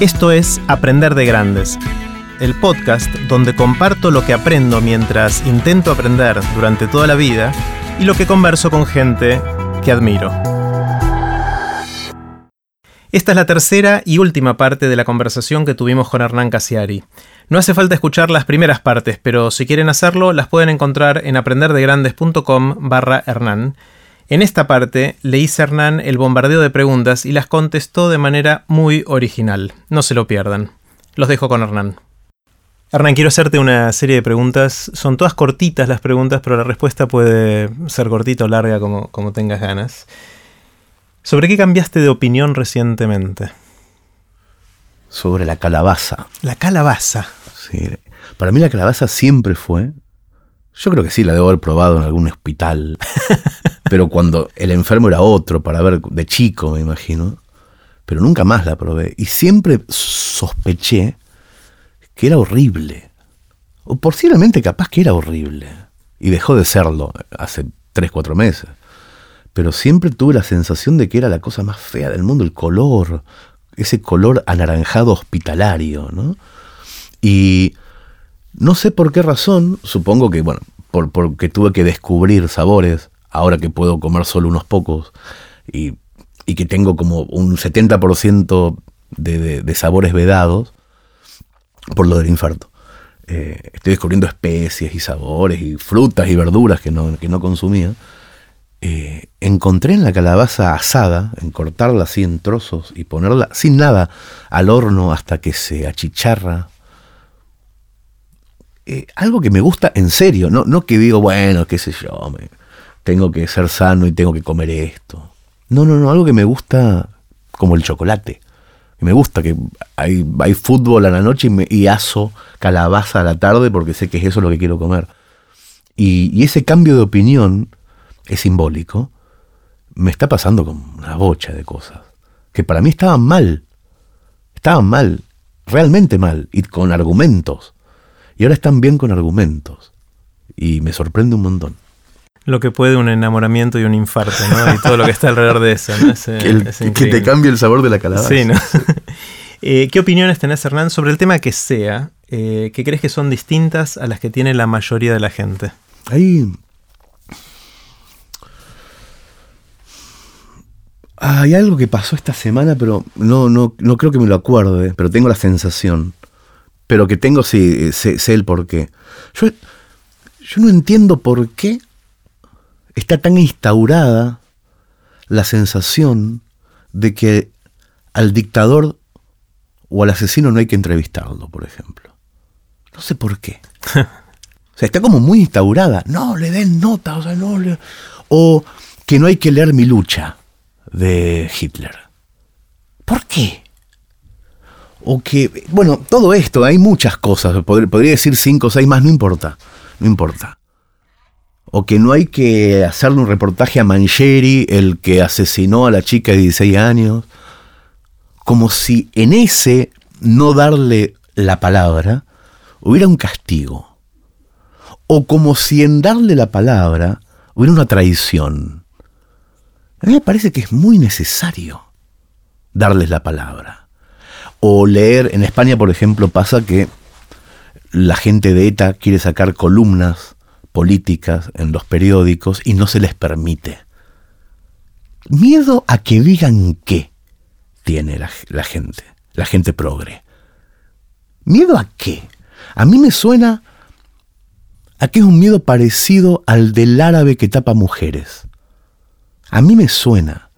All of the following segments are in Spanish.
Esto es Aprender de Grandes, el podcast donde comparto lo que aprendo mientras intento aprender durante toda la vida y lo que converso con gente que admiro. Esta es la tercera y última parte de la conversación que tuvimos con Hernán Casiari. No hace falta escuchar las primeras partes, pero si quieren hacerlo las pueden encontrar en aprenderdegrandes.com barra Hernán. En esta parte le hice a Hernán el bombardeo de preguntas y las contestó de manera muy original. No se lo pierdan. Los dejo con Hernán. Hernán, quiero hacerte una serie de preguntas. Son todas cortitas las preguntas, pero la respuesta puede ser cortita o larga como, como tengas ganas. ¿Sobre qué cambiaste de opinión recientemente? Sobre la calabaza. La calabaza. Sí. Para mí la calabaza siempre fue. Yo creo que sí, la debo haber probado en algún hospital. pero cuando el enfermo era otro, para ver de chico, me imagino. Pero nunca más la probé. Y siempre sospeché que era horrible. O posiblemente capaz que era horrible. Y dejó de serlo hace 3, 4 meses. Pero siempre tuve la sensación de que era la cosa más fea del mundo, el color, ese color anaranjado hospitalario, ¿no? Y no sé por qué razón, supongo que, bueno, por, porque tuve que descubrir sabores, ahora que puedo comer solo unos pocos, y, que tengo como un 70% de, de, sabores vedados, por lo del infarto. Eh, estoy descubriendo especies y sabores y frutas y verduras que no, que no consumía. Eh, encontré en la calabaza asada, en cortarla así en trozos y ponerla sin nada al horno hasta que se achicharra. Eh, algo que me gusta en serio, no, no que digo, bueno, qué sé yo, me, tengo que ser sano y tengo que comer esto. No, no, no, algo que me gusta como el chocolate. Me gusta que hay, hay fútbol a la noche y, me, y aso calabaza a la tarde porque sé que es eso lo que quiero comer. Y, y ese cambio de opinión es simbólico, me está pasando con una bocha de cosas que para mí estaban mal. Estaban mal, realmente mal, y con argumentos. Y ahora están bien con argumentos. Y me sorprende un montón. Lo que puede un enamoramiento y un infarto, ¿no? Y todo lo que está alrededor de eso, ¿no? que, te cambie el sabor de la calabaza. Sí, ¿no? Eh, ¿Qué opiniones tenés, Hernán, sobre el tema que sea, eh, que crees que son distintas a las que tiene la mayoría de la gente? Ahí hay algo que pasó esta semana, pero no, no, no creo que me lo acuerde, pero tengo la sensación. Pero que tengo, sí, sé, el por qué. Yo, yo no entiendo por qué está tan instaurada la sensación de que al dictador o al asesino no hay que entrevistarlo, por ejemplo. No sé por qué. o sea, está como muy instaurada. No, le den nota, o sea, no le... O que no hay que leer mi lucha de Hitler. ¿Por qué? O que, bueno, todo esto, hay muchas cosas, podría decir cinco o seis más, no importa, no importa. O que no hay que hacerle un reportaje a Mancheri, el que asesinó a la chica de 16 años, como si en ese no darle la palabra hubiera un castigo. O como si en darle la palabra hubiera una traición. A mí me parece que es muy necesario darles la palabra. O leer, en España por ejemplo pasa que la gente de ETA quiere sacar columnas políticas en los periódicos y no se les permite. Miedo a que digan qué tiene la, la gente, la gente progre. ¿Miedo a qué? A mí me suena a que es un miedo parecido al del árabe que tapa mujeres. A mí me suena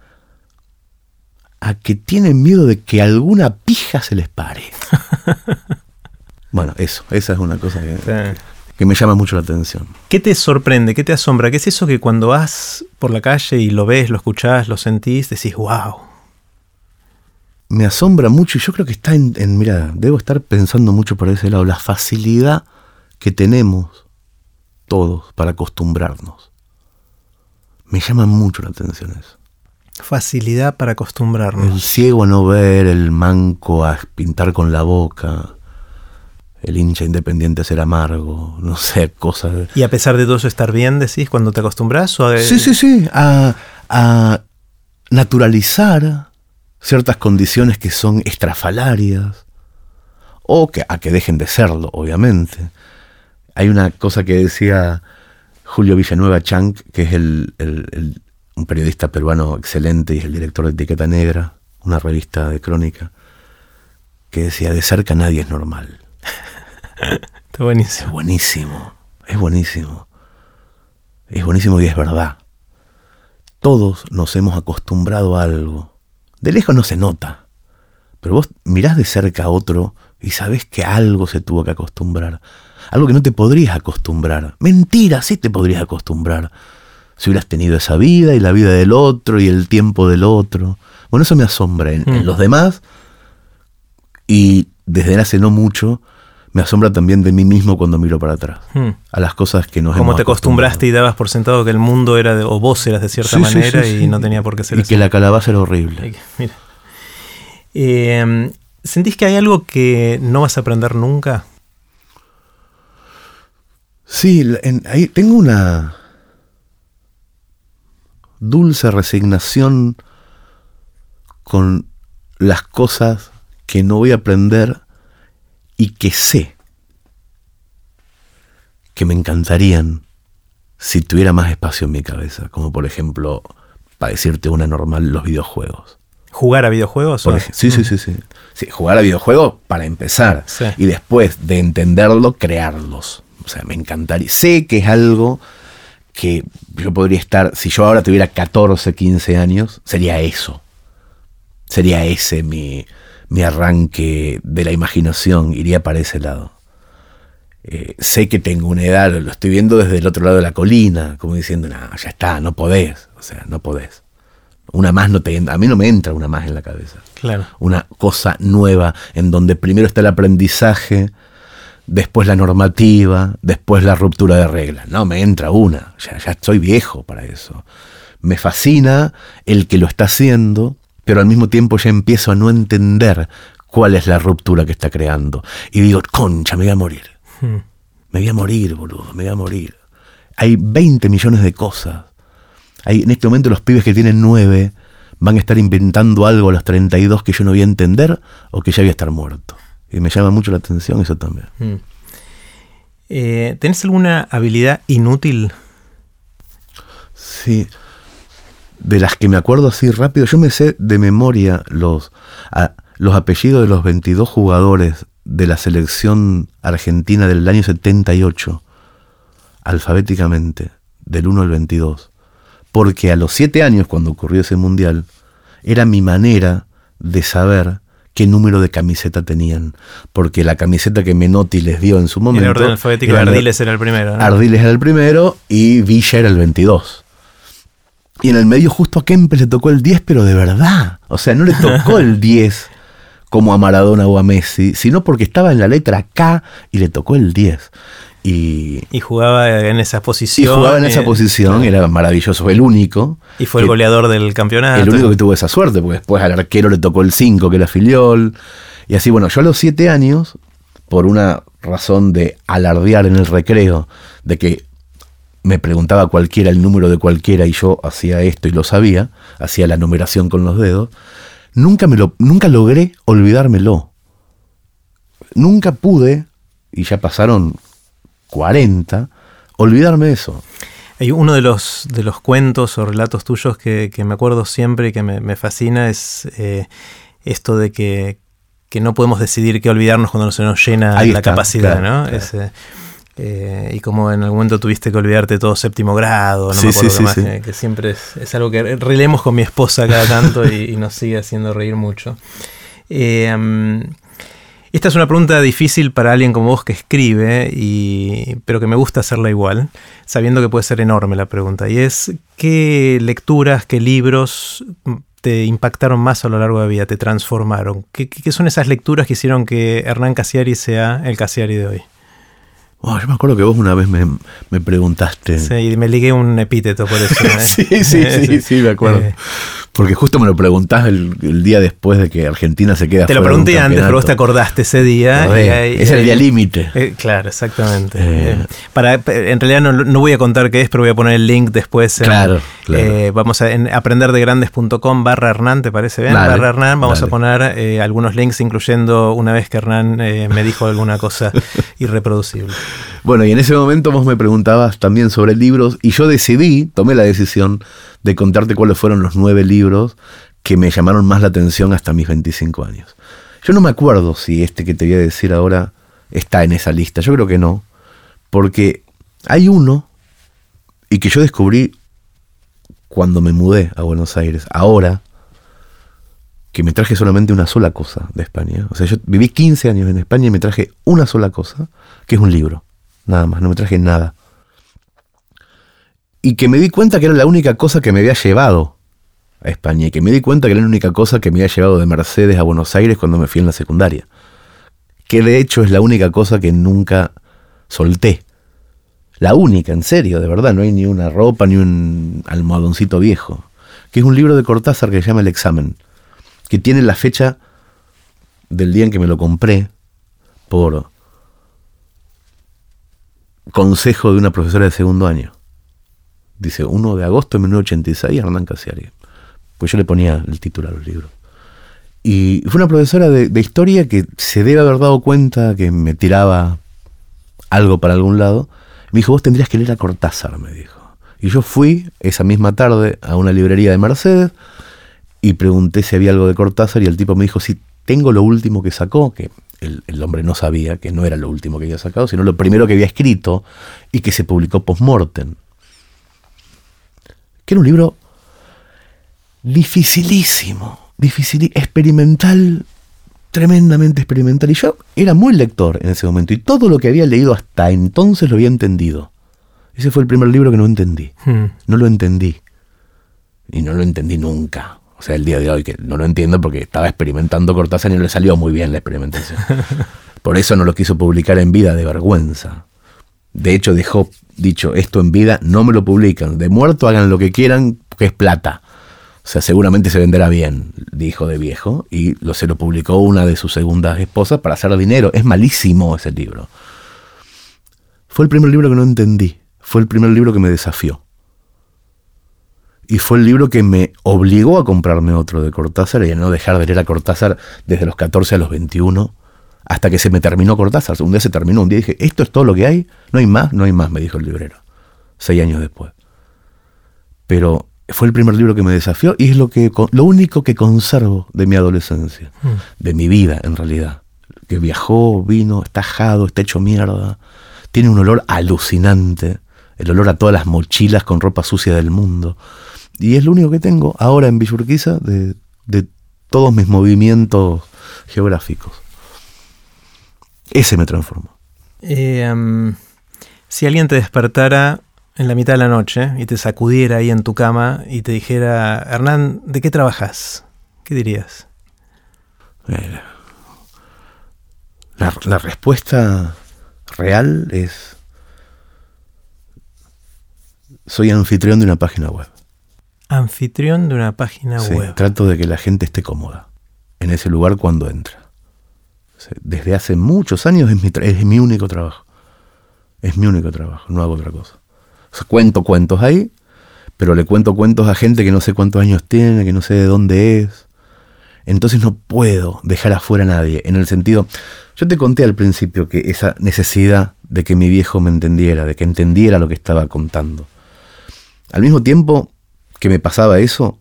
a que tienen miedo de que alguna pija se les pare. bueno, eso, esa es una cosa que, me llama mucho la atención. ¿Qué te sorprende? ¿Qué te asombra? ¿Qué es eso que cuando vas por la calle y lo ves, lo escuchás, lo sentís, decís, wow? Me asombra mucho y yo creo que está en, en mira, debo estar pensando mucho por ese lado, la facilidad que tenemos todos para acostumbrarnos. Me llama mucho la atención eso. Facilidad para acostumbrarnos. El ciego a no ver, el manco a pintar con la boca, el hincha independiente a ser amargo, no sé, cosas. ¿Y a pesar de todo eso estar bien, decís, cuando te acostumbras? Sí, sí, sí, a, a naturalizar ciertas condiciones que son estrafalarias, o que, a que dejen de serlo, obviamente. Hay una cosa que decía Julio Villanueva Chank, que es el, un periodista peruano excelente y es el director de Etiqueta Negra, una revista de crónica, que decía, de cerca nadie es normal. Está buenísimo. Es buenísimo, es buenísimo. Es buenísimo y es verdad. Todos nos hemos acostumbrado a algo. De lejos no se nota, pero vos mirás de cerca a otro y sabés que algo se tuvo que acostumbrar. Algo que no te podrías acostumbrar. Mentira, sí te podrías acostumbrar. Si hubieras tenido esa vida y la vida del otro y el tiempo del otro. Bueno, eso me asombra en, en mm. los demás. Y desde hace no mucho me asombra también de mí mismo cuando miro para atrás. Hmm. A las cosas que nos Como te acostumbraste y dabas por sentado que el mundo era de, o vos eras de cierta manera y no tenía por qué ser y que la calabaza era horrible. Mira. Eh, ¿Sentís que hay algo que no vas a aprender nunca? Sí, ahí tengo una dulce resignación con las cosas que no voy a aprender y que sé que me encantarían si tuviera más espacio en mi cabeza, como por ejemplo, para decirte una normal, los videojuegos. ¿Jugar a videojuegos? sí, sí, sí, sí, sí. Jugar a videojuegos para empezar. Y después de entenderlo, crearlos. O sea, me encantaría. Sé que es algo que yo podría estar, si yo ahora tuviera 14, 15 años, sería eso. Sería ese mi, mi arranque de la imaginación iría para ese lado. Eh, sé que tengo una edad, lo estoy viendo desde el otro lado de la colina, como diciendo, no, ya está, no podés, o sea, no podés. Una más no te a mí no me entra una más en la cabeza. Claro. Una cosa nueva en donde primero está el aprendizaje, después la normativa, después la ruptura de reglas. No, me entra una, ya, ya estoy viejo para eso. Me fascina el que lo está haciendo, pero al mismo tiempo ya empiezo a no entender cuál es la ruptura que está creando. Y digo, concha, me voy a morir. Hmm. Me voy a morir, boludo, me voy a morir. Hay 20 millones de cosas. Hay, en este momento los pibes que tienen 9 van a estar inventando algo a los 32 que yo no voy a entender o que ya voy a estar muerto. Y me llama mucho la atención eso también. Hmm. Eh, ¿Tenés alguna habilidad inútil? Sí de las que me acuerdo así rápido, yo me sé de memoria los, los apellidos de los 22 jugadores de la selección argentina del año 78, alfabéticamente, del 1 al 22. Porque a los 7 años, cuando ocurrió ese mundial, era mi manera de saber qué número de camiseta tenían. Porque la camiseta que Menotti les dio en su momento. En orden alfabético, Ardiles era el primero. Ardiles era el primero y Villa era el 22. Y en el medio justo a Kempes le tocó el 10, pero de verdad. O sea, no le tocó el 10 como a Maradona o a Messi, sino porque estaba en la letra K y le tocó el 10. Y, y jugaba en esa posición. Y jugaba en esa posición, era maravilloso, el único. Y fue el goleador del campeonato. El único que tuvo esa suerte, porque después al arquero le tocó el 5, que era filiol. Y así, bueno, yo a los 7 años, por una razón de alardear en el recreo, de que me preguntaba cualquiera el número de cualquiera y yo hacía esto y lo sabía, hacía la numeración con los dedos, nunca, me lo, nunca logré olvidármelo. Nunca pude, y ya pasaron 40, olvidarme de eso. Hay uno de los, de los cuentos o relatos tuyos que, me acuerdo siempre y que me, fascina es eh, esto de que, no podemos decidir qué olvidarnos cuando se nos llena la capacidad, ¿no? Eh, y como en algún momento tuviste que olvidarte todo séptimo grado, no me acuerdo más, que, siempre es, algo que releemos con mi esposa cada tanto y, nos sigue haciendo reír mucho. Eh, mm, esta es una pregunta difícil para alguien como vos que escribe, y, pero que me gusta hacerla igual, sabiendo que puede ser enorme la pregunta. Y es, ¿qué lecturas, qué libros te impactaron más a lo largo de la vida, te transformaron? ¿Qué, qué son esas lecturas que hicieron que Hernán Casiari sea el Casiari de hoy? Oh, yo me acuerdo que vos una vez me, preguntaste. Sí, y me ligué un epíteto por eso. sí, sí, sí, sí, me acuerdo. Eh, Porque justo me lo preguntás el, día después de que Argentina se queda Te lo pregunté antes, pero vos te acordaste ese día. es el día límite. Eh, claro, exactamente. Eh. Eh, para, en realidad no, voy a contar qué es, pero voy a poner el link después. claro, vamos a en aprenderdegrandes.com barra Hernán, ¿te parece bien? barra Hernán, vamos a poner algunos links, incluyendo una vez que Hernán me dijo alguna cosa irreproducible. Bueno, y en ese momento vos me preguntabas también sobre libros, y yo decidí, tomé la decisión de contarte cuáles fueron los nueve libros que me llamaron más la atención hasta mis 25 años. Yo no me acuerdo si este que te voy a decir ahora está en esa lista, yo creo que no, porque hay uno y que yo descubrí cuando me mudé a Buenos Aires, ahora que me traje solamente una sola cosa de España. O sea, yo viví 15 años en España y me traje una sola cosa, que es un libro. Nada más, no me traje nada y que me di cuenta que era la única cosa que me había llevado a España y que me di cuenta que era la única cosa que me había llevado de Mercedes a Buenos Aires cuando me fui en la secundaria. Que de hecho es la única cosa que nunca solté. La única, en serio, de verdad, no hay ni una ropa ni un almohadoncito viejo. Que es un libro de Cortázar que se llama El examen, que tiene la fecha del día en que me lo compré por consejo de una profesora de segundo año dice 1 de agosto de 1986, Hernán Casiari. Pues yo le ponía el título a los libros. Y fue una profesora de, historia que se debe haber dado cuenta que me tiraba algo para algún lado. Me dijo, vos tendrías que leer a Cortázar, me dijo. Y yo fui esa misma tarde a una librería de Mercedes y pregunté si había algo de Cortázar y el tipo me dijo, sí, tengo lo último que sacó, que el, el, hombre no sabía que no era lo último que había sacado, sino lo primero que había escrito y que se publicó post-mortem que era un libro dificilísimo, difícil, experimental, tremendamente experimental. Y yo era muy lector en ese momento y todo lo que había leído hasta entonces lo había entendido. Ese fue el primer libro que no entendí. Hmm. No lo entendí. Y no lo entendí nunca. O sea, el día de hoy que no lo entiendo porque estaba experimentando Cortázar y no le salió muy bien la experimentación. Por eso no lo quiso publicar en vida de vergüenza. De hecho, dejó dicho esto en vida, no me lo publican. De muerto hagan lo que quieran, que es plata. O sea, seguramente se venderá bien, dijo de viejo, y lo, se lo publicó una de sus segundas esposas para hacer dinero. Es malísimo ese libro. Fue el primer libro que no entendí. Fue el primer libro que me desafió. Y fue el libro que me obligó a comprarme otro de Cortázar y a no dejar de leer a Cortázar desde los 14 a los 21 hasta que se me terminó Cortázar. Un día se terminó, un día dije, ¿esto es todo lo que hay? No hay más, no hay más, me dijo el librero, seis años después. Pero fue el primer libro que me desafió y es lo, que, lo único que conservo de mi adolescencia, hmm. de mi vida en realidad. Que viajó, vino, está ajado, está hecho mierda, tiene un olor alucinante, el olor a todas las mochilas con ropa sucia del mundo. Y es lo único que tengo ahora en Villurquiza de, de todos mis movimientos geográficos. Ese me transformó. Eh, si alguien te despertara en la mitad de la noche y te sacudiera ahí en tu cama y te dijera, Hernán, ¿de qué trabajas? ¿Qué dirías? Eh, la, respuesta real es, soy anfitrión de una página web. Anfitrión de una página web. Trato de que la gente esté cómoda en ese lugar cuando entra. Desde hace muchos años es mi, es mi único trabajo. Es mi único trabajo, no hago otra cosa. cuento cuentos ahí, pero le cuento cuentos a gente que no sé cuántos años tiene, que no sé de dónde es. Entonces no puedo dejar afuera a nadie. En el sentido, yo te conté al principio que esa necesidad de que mi viejo me entendiera, de que entendiera lo que estaba contando. Al mismo tiempo que me pasaba eso,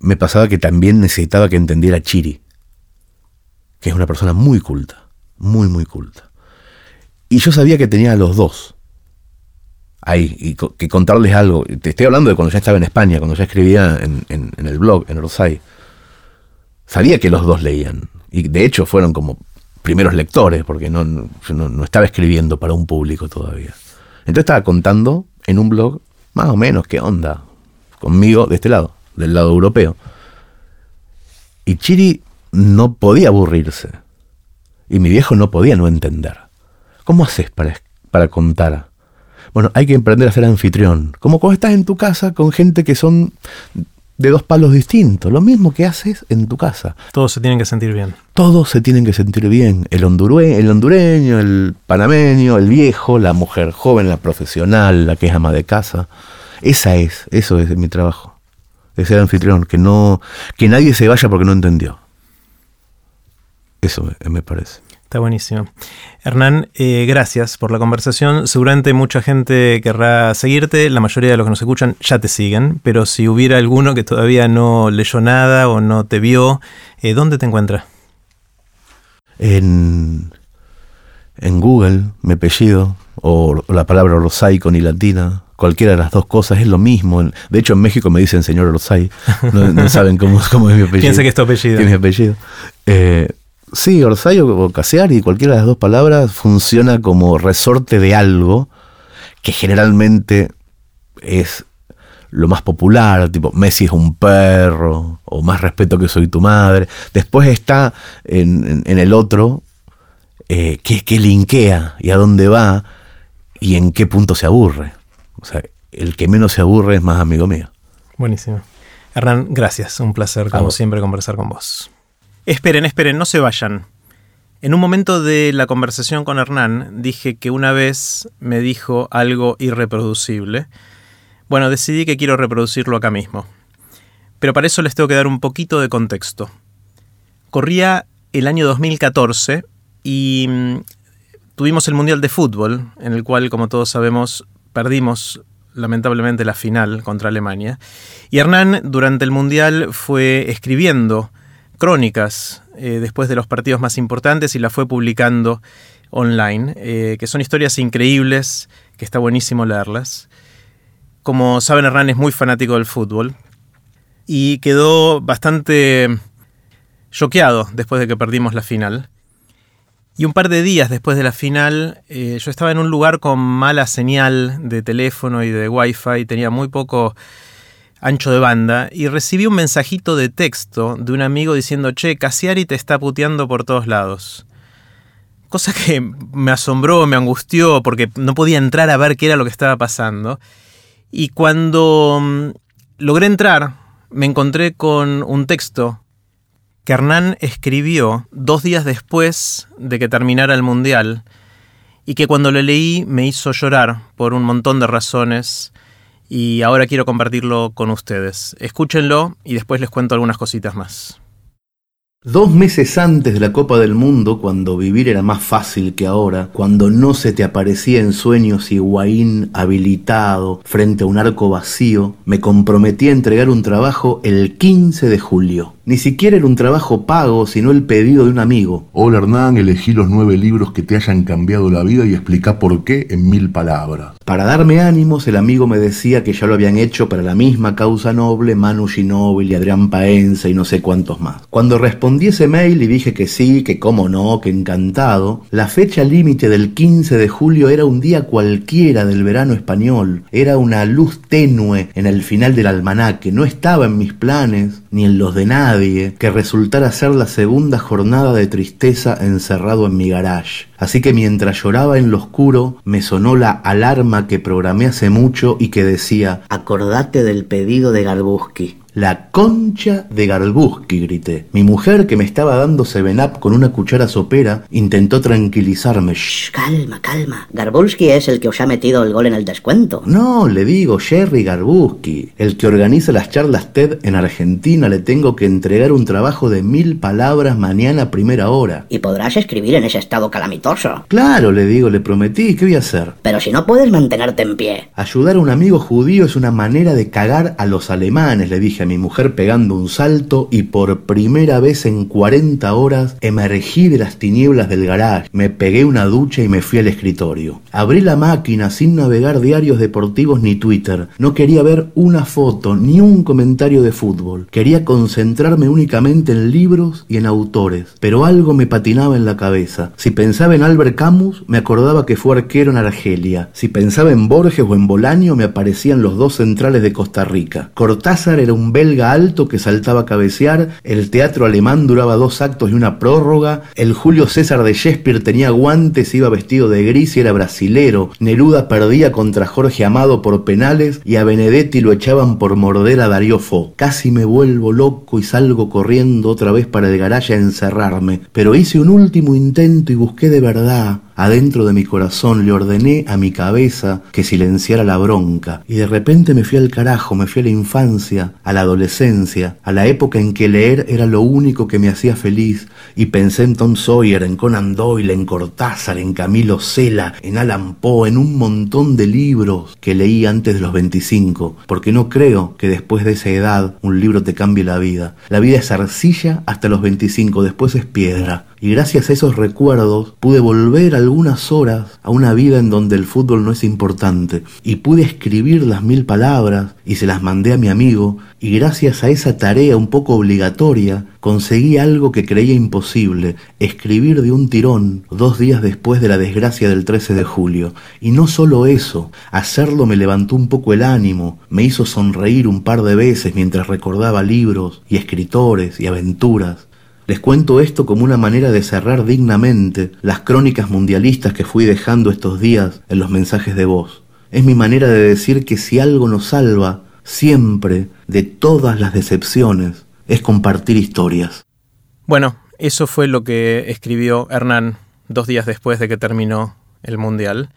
me pasaba que también necesitaba que entendiera Chiri que es una persona muy culta, muy, muy culta. Y yo sabía que tenía a los dos ahí, y que contarles algo. Te estoy hablando de cuando ya estaba en España, cuando ya escribía en, el blog, en Orsay. Sabía que los dos leían. Y de hecho fueron como primeros lectores, porque no, no, estaba escribiendo para un público todavía. Entonces estaba contando en un blog, más o menos, qué onda, conmigo de este lado, del lado europeo. Y Chiri no podía aburrirse. Y mi viejo no podía no entender. ¿Cómo haces para, para contar? Bueno, hay que emprender a ser anfitrión. Como cuando estás en tu casa con gente que son de dos palos distintos, lo mismo que haces en tu casa. Todos se tienen que sentir bien. Todos se tienen que sentir bien, el, hondurue- el hondureño, el panameño, el viejo, la mujer joven, la profesional, la que es ama de casa. Esa es, eso es mi trabajo. Es ser anfitrión, que no, que nadie se vaya porque no entendió. Eso me, me parece. Está buenísimo. Hernán, eh, gracias por la conversación. Seguramente mucha gente querrá seguirte. La mayoría de los que nos escuchan ya te siguen. Pero si hubiera alguno que todavía no leyó nada o no te vio, eh, ¿dónde te encuentra? En, en Google, mi apellido, o la palabra Orsay con y latina, cualquiera de las dos cosas es lo mismo. De hecho, en México me dicen señor Orsay, no, no saben cómo, cómo es mi apellido. Piensa que es tu apellido. que es mi apellido. Eh, sí, Orsay o, Casiari, cualquiera de las dos palabras funciona como resorte de algo que generalmente es lo más popular, tipo Messi es un perro, o más respeto que soy tu madre. Después está en, en- en el otro, eh, qué, qué linkea y a dónde va y en qué punto se aburre. O sea, el que menos se aburre es más amigo mío. Buenísimo. Hernán, gracias. Un placer, como siempre, conversar con vos. Esperen, esperen, no se vayan. En un momento de la conversación con Hernán dije que una vez me dijo algo irreproducible. Bueno, decidí que quiero reproducirlo acá mismo. Pero para eso les tengo que dar un poquito de contexto. Corría el año 2014 y mm, tuvimos el Mundial de Fútbol, en el cual, como todos sabemos, perdimos lamentablemente la final contra Alemania. Y Hernán durante el Mundial fue escribiendo crónicas eh, después de los partidos más importantes y la fue publicando online, eh, que son historias increíbles, que está buenísimo leerlas. Como saben, Hernán es muy fanático del fútbol y quedó bastante choqueado después de que perdimos la final. Y un par de días después de la final, eh, yo estaba en un lugar con mala señal de teléfono y de wifi, tenía muy poco ancho de banda, y recibí un mensajito de texto de un amigo diciendo, che, Cassiari te está puteando por todos lados. Cosa que me asombró, me angustió, porque no podía entrar a ver qué era lo que estaba pasando. Y cuando mm, logré entrar, me encontré con un texto que Hernán escribió dos días después de que terminara el Mundial y que cuando lo leí me hizo llorar por un montón de razones y ahora quiero compartirlo con ustedes. Escúchenlo y después les cuento algunas cositas más. Dos meses antes de la Copa del Mundo, cuando vivir era más fácil que ahora, cuando no se te aparecía en sueños Higuaín habilitado frente a un arco vacío, me comprometí a entregar un trabajo el 15 de julio. Ni siquiera era un trabajo pago, sino el pedido de un amigo. Hola Hernán, elegí los nueve libros que te hayan cambiado la vida y explica por qué en mil palabras. Para darme ánimos, el amigo me decía que ya lo habían hecho para la misma causa noble Manu Ginóbili y Adrián Paenza y no sé cuántos más. Cuando respondí ese mail y dije que sí, que cómo no, que encantado, la fecha límite del 15 de julio era un día cualquiera del verano español. Era una luz tenue en el final del almanaque. No estaba en mis planes, ni en los de nadie, que resultara ser la segunda jornada de tristeza encerrado en mi garage. Así que mientras lloraba en lo oscuro, me sonó la alarma que programé hace mucho y que decía, Acordate del pedido de Garbuski. La concha de Garbuski, grité. Mi mujer, que me estaba dando Seven Up con una cuchara sopera, intentó tranquilizarme. "Shh, Calma, calma. Garbulski es el que os ha metido el gol en el descuento. No, le digo, Jerry Garbuski, el que organiza las charlas TED en Argentina, le tengo que entregar un trabajo de mil palabras mañana a primera hora. Y podrás escribir en ese estado calamitoso. Claro, le digo, le prometí, ¿qué voy a hacer? Pero si no puedes mantenerte en pie. Ayudar a un amigo judío es una manera de cagar a los alemanes, le dije mi mujer pegando un salto y por primera vez en 40 horas emergí de las tinieblas del garage, me pegué una ducha y me fui al escritorio. Abrí la máquina sin navegar diarios deportivos ni Twitter. No quería ver una foto ni un comentario de fútbol. Quería concentrarme únicamente en libros y en autores. Pero algo me patinaba en la cabeza. Si pensaba en Albert Camus, me acordaba que fue arquero en Argelia. Si pensaba en Borges o en Bolaño, me aparecían los dos centrales de Costa Rica. Cortázar era un belga alto que saltaba a cabecear, el teatro alemán duraba dos actos y una prórroga, el Julio César de Shakespeare tenía guantes, iba vestido de gris y era brasilero, Neruda perdía contra Jorge Amado por penales y a Benedetti lo echaban por morder a Darío Fo. Casi me vuelvo loco y salgo corriendo otra vez para el garaje a encerrarme, pero hice un último intento y busqué de verdad Adentro de mi corazón le ordené a mi cabeza que silenciara la bronca y de repente me fui al carajo, me fui a la infancia, a la adolescencia, a la época en que leer era lo único que me hacía feliz y pensé en Tom Sawyer, en Conan Doyle, en Cortázar, en Camilo Cela, en Alan Poe, en un montón de libros que leí antes de los 25, porque no creo que después de esa edad un libro te cambie la vida. La vida es arcilla hasta los 25, después es piedra y gracias a esos recuerdos pude volver algunas horas a una vida en donde el fútbol no es importante y pude escribir las mil palabras y se las mandé a mi amigo y gracias a esa tarea un poco obligatoria conseguí algo que creía imposible, escribir de un tirón dos días después de la desgracia del 13 de julio. Y no solo eso, hacerlo me levantó un poco el ánimo, me hizo sonreír un par de veces mientras recordaba libros y escritores y aventuras. Les cuento esto como una manera de cerrar dignamente las crónicas mundialistas que fui dejando estos días en los mensajes de voz. Es mi manera de decir que si algo nos salva, siempre, de todas las decepciones, es compartir historias. Bueno, eso fue lo que escribió Hernán dos días después de que terminó el Mundial.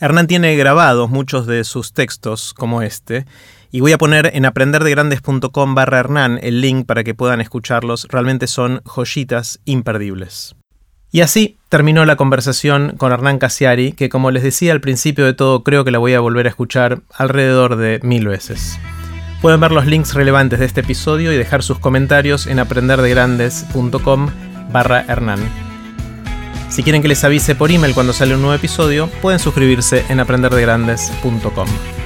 Hernán tiene grabados muchos de sus textos, como este, y voy a poner en aprenderdegrandes.com barra Hernán el link para que puedan escucharlos. Realmente son joyitas imperdibles. Y así terminó la conversación con Hernán Casiari, que como les decía al principio de todo, creo que la voy a volver a escuchar alrededor de mil veces. Pueden ver los links relevantes de este episodio y dejar sus comentarios en aprenderdegrandes.com barra Hernán. Si quieren que les avise por email cuando sale un nuevo episodio, pueden suscribirse en aprenderdegrandes.com.